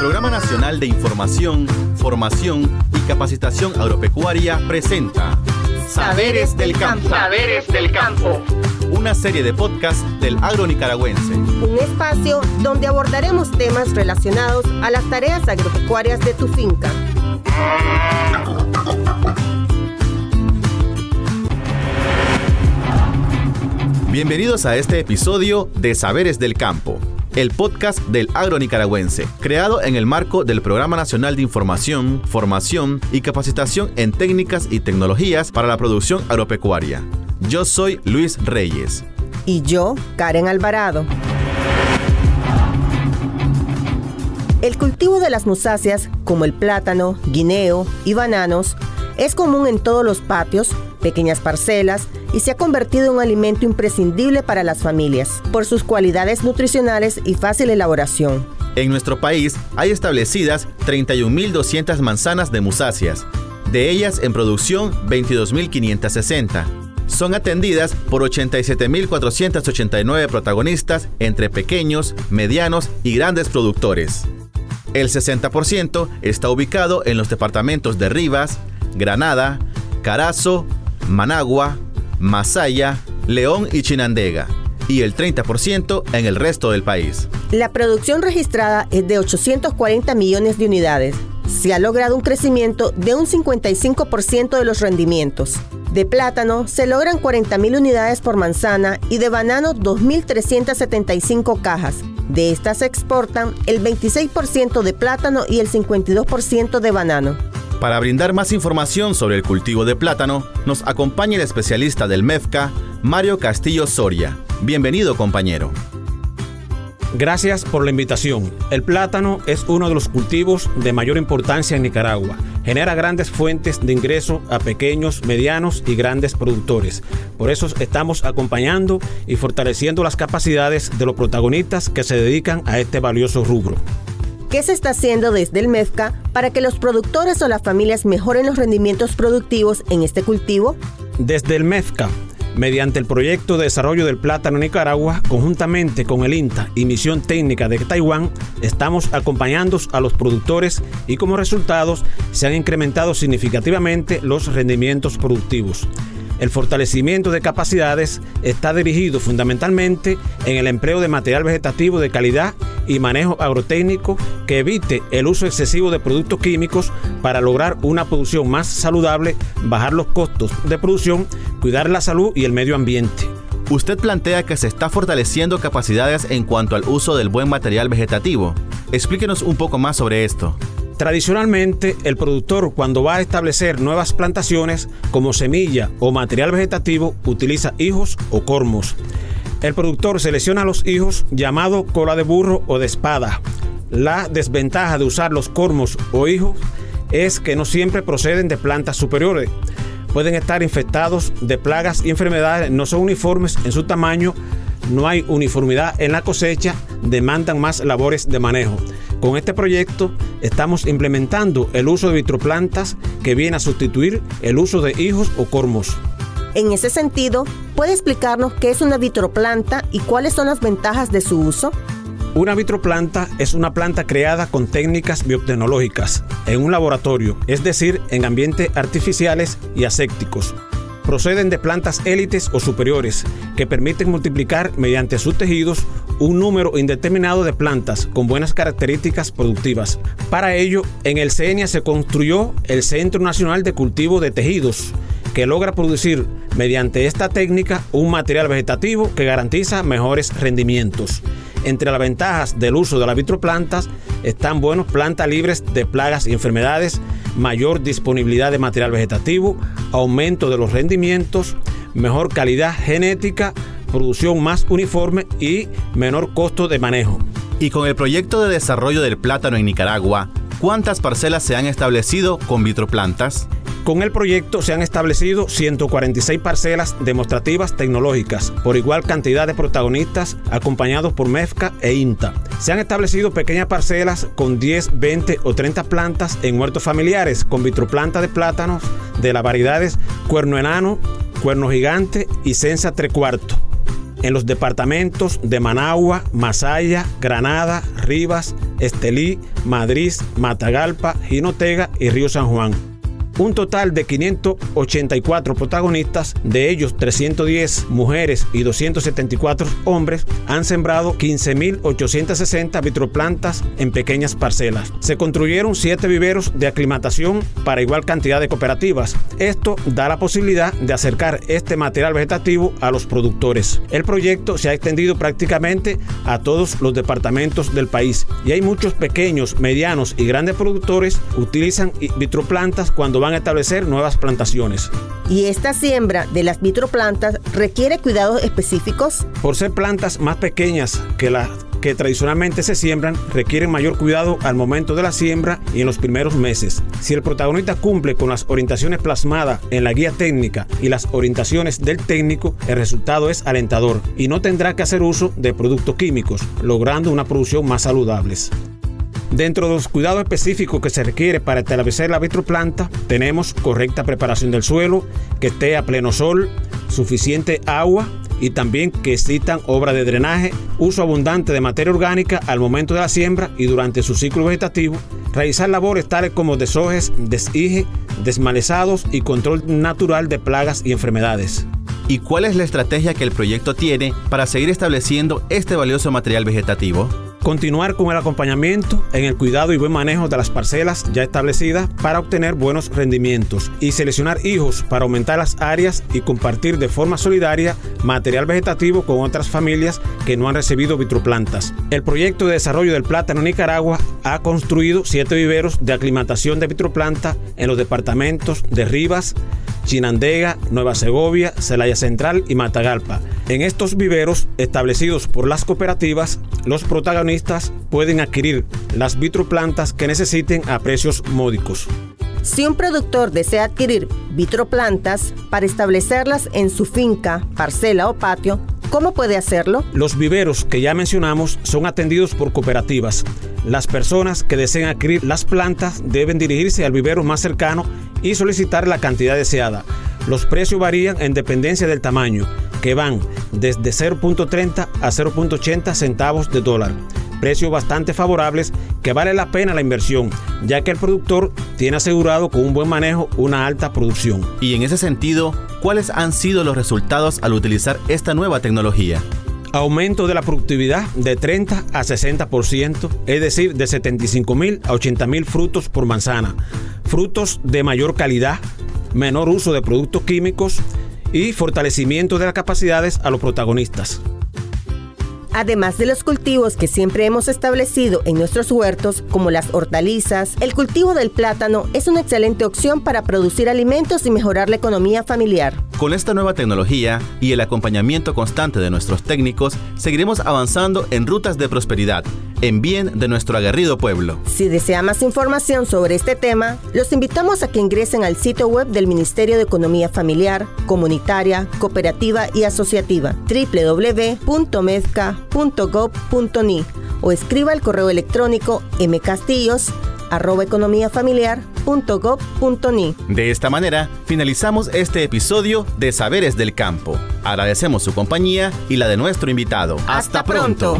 Programa Nacional de Información, Formación y Capacitación Agropecuaria presenta Saberes del Campo. Saberes del Campo. Una serie de podcasts del agro nicaragüense. Un espacio donde abordaremos temas relacionados a las tareas agropecuarias de tu finca. Bienvenidos a este episodio de Saberes del Campo el podcast del agro nicaragüense, creado en el marco del Programa Nacional de Información, Formación y Capacitación en Técnicas y Tecnologías para la Producción Agropecuaria. Yo soy Luis Reyes. Y yo, Karen Alvarado. El cultivo de las musáceas, como el plátano, guineo y bananos, es común en todos los patios, pequeñas parcelas y se ha convertido en un alimento imprescindible para las familias por sus cualidades nutricionales y fácil elaboración. En nuestro país hay establecidas 31.200 manzanas de musáceas, de ellas en producción 22.560. Son atendidas por 87.489 protagonistas entre pequeños, medianos y grandes productores. El 60% está ubicado en los departamentos de Rivas, Granada, Carazo, Managua, Masaya, León y Chinandega, y el 30% en el resto del país. La producción registrada es de 840 millones de unidades. Se ha logrado un crecimiento de un 55% de los rendimientos. De plátano se logran 40.000 unidades por manzana y de banano 2.375 cajas. De estas se exportan el 26% de plátano y el 52% de banano. Para brindar más información sobre el cultivo de plátano, nos acompaña el especialista del MEFCA, Mario Castillo Soria. Bienvenido, compañero. Gracias por la invitación. El plátano es uno de los cultivos de mayor importancia en Nicaragua. Genera grandes fuentes de ingreso a pequeños, medianos y grandes productores. Por eso estamos acompañando y fortaleciendo las capacidades de los protagonistas que se dedican a este valioso rubro. ¿Qué se está haciendo desde el MEFCA para que los productores o las familias mejoren los rendimientos productivos en este cultivo? Desde el MEFCA, mediante el proyecto de desarrollo del plátano en Nicaragua, conjuntamente con el INTA y Misión Técnica de Taiwán, estamos acompañando a los productores y como resultados se han incrementado significativamente los rendimientos productivos. El fortalecimiento de capacidades está dirigido fundamentalmente en el empleo de material vegetativo de calidad y manejo agrotécnico que evite el uso excesivo de productos químicos para lograr una producción más saludable, bajar los costos de producción, cuidar la salud y el medio ambiente. Usted plantea que se está fortaleciendo capacidades en cuanto al uso del buen material vegetativo. Explíquenos un poco más sobre esto. Tradicionalmente, el productor cuando va a establecer nuevas plantaciones como semilla o material vegetativo utiliza hijos o cormos. El productor selecciona los hijos llamado cola de burro o de espada. La desventaja de usar los cormos o hijos es que no siempre proceden de plantas superiores. Pueden estar infectados de plagas y enfermedades, no son uniformes en su tamaño, no hay uniformidad en la cosecha, demandan más labores de manejo. Con este proyecto estamos implementando el uso de vitroplantas que viene a sustituir el uso de hijos o cormos. En ese sentido, ¿puede explicarnos qué es una vitroplanta y cuáles son las ventajas de su uso? Una vitroplanta es una planta creada con técnicas biotecnológicas en un laboratorio, es decir, en ambientes artificiales y asépticos proceden de plantas élites o superiores que permiten multiplicar mediante sus tejidos un número indeterminado de plantas con buenas características productivas. Para ello, en el CENIA se construyó el Centro Nacional de Cultivo de Tejidos, que logra producir mediante esta técnica un material vegetativo que garantiza mejores rendimientos. Entre las ventajas del uso de las vitroplantas están buenos plantas libres de plagas y enfermedades, mayor disponibilidad de material vegetativo, aumento de los rendimientos, mejor calidad genética, producción más uniforme y menor costo de manejo. Y con el proyecto de desarrollo del plátano en Nicaragua, ¿cuántas parcelas se han establecido con vitroplantas? Con el proyecto se han establecido 146 parcelas demostrativas tecnológicas por igual cantidad de protagonistas acompañados por MEFCA e INTA. Se han establecido pequeñas parcelas con 10, 20 o 30 plantas en huertos familiares con vitroplanta de plátanos de las variedades cuerno enano, cuerno gigante y sensa tres cuartos en los departamentos de Managua, Masaya, Granada, Rivas, Estelí, Madrid, Matagalpa, Jinotega y Río San Juan un total de 584 protagonistas, de ellos 310 mujeres y 274 hombres, han sembrado 15.860 vitroplantas en pequeñas parcelas. Se construyeron 7 viveros de aclimatación para igual cantidad de cooperativas. Esto da la posibilidad de acercar este material vegetativo a los productores. El proyecto se ha extendido prácticamente a todos los departamentos del país y hay muchos pequeños, medianos y grandes productores utilizan vitroplantas cuando van a establecer nuevas plantaciones. ¿Y esta siembra de las vitroplantas requiere cuidados específicos? Por ser plantas más pequeñas que las que tradicionalmente se siembran requieren mayor cuidado al momento de la siembra y en los primeros meses. Si el protagonista cumple con las orientaciones plasmadas en la guía técnica y las orientaciones del técnico, el resultado es alentador y no tendrá que hacer uso de productos químicos, logrando una producción más saludable. Dentro de los cuidados específicos que se requiere para establecer la vitroplanta, tenemos correcta preparación del suelo, que esté a pleno sol, suficiente agua y también que existan obras de drenaje, uso abundante de materia orgánica al momento de la siembra y durante su ciclo vegetativo, realizar labores tales como desojes, desige, desmalezados y control natural de plagas y enfermedades. ¿Y cuál es la estrategia que el proyecto tiene para seguir estableciendo este valioso material vegetativo? Continuar con el acompañamiento en el cuidado y buen manejo de las parcelas ya establecidas para obtener buenos rendimientos y seleccionar hijos para aumentar las áreas y compartir de forma solidaria material vegetativo con otras familias que no han recibido vitroplantas. El proyecto de desarrollo del plátano Nicaragua ha construido siete viveros de aclimatación de vitroplanta en los departamentos de Rivas, Chinandega, Nueva Segovia, Celaya Central y Matagalpa. En estos viveros establecidos por las cooperativas, los protagonistas pueden adquirir las vitroplantas que necesiten a precios módicos. Si un productor desea adquirir vitroplantas para establecerlas en su finca, parcela o patio, ¿cómo puede hacerlo? Los viveros que ya mencionamos son atendidos por cooperativas. Las personas que deseen adquirir las plantas deben dirigirse al vivero más cercano y solicitar la cantidad deseada. Los precios varían en dependencia del tamaño, que van desde 0.30 a 0.80 centavos de dólar. Precios bastante favorables que vale la pena la inversión, ya que el productor tiene asegurado con un buen manejo una alta producción. Y en ese sentido, ¿cuáles han sido los resultados al utilizar esta nueva tecnología? Aumento de la productividad de 30 a 60%, es decir, de 75 mil a 80 mil frutos por manzana. Frutos de mayor calidad, menor uso de productos químicos y fortalecimiento de las capacidades a los protagonistas. Además de los cultivos que siempre hemos establecido en nuestros huertos, como las hortalizas, el cultivo del plátano es una excelente opción para producir alimentos y mejorar la economía familiar. Con esta nueva tecnología y el acompañamiento constante de nuestros técnicos, seguiremos avanzando en rutas de prosperidad, en bien de nuestro aguerrido pueblo. Si desea más información sobre este tema, los invitamos a que ingresen al sitio web del Ministerio de Economía Familiar, Comunitaria, Cooperativa y Asociativa www.medca.gov.ni o escriba el correo electrónico mcastillos De esta manera, finalizamos este episodio de Saberes del Campo. Agradecemos su compañía y la de nuestro invitado. Hasta, pronto.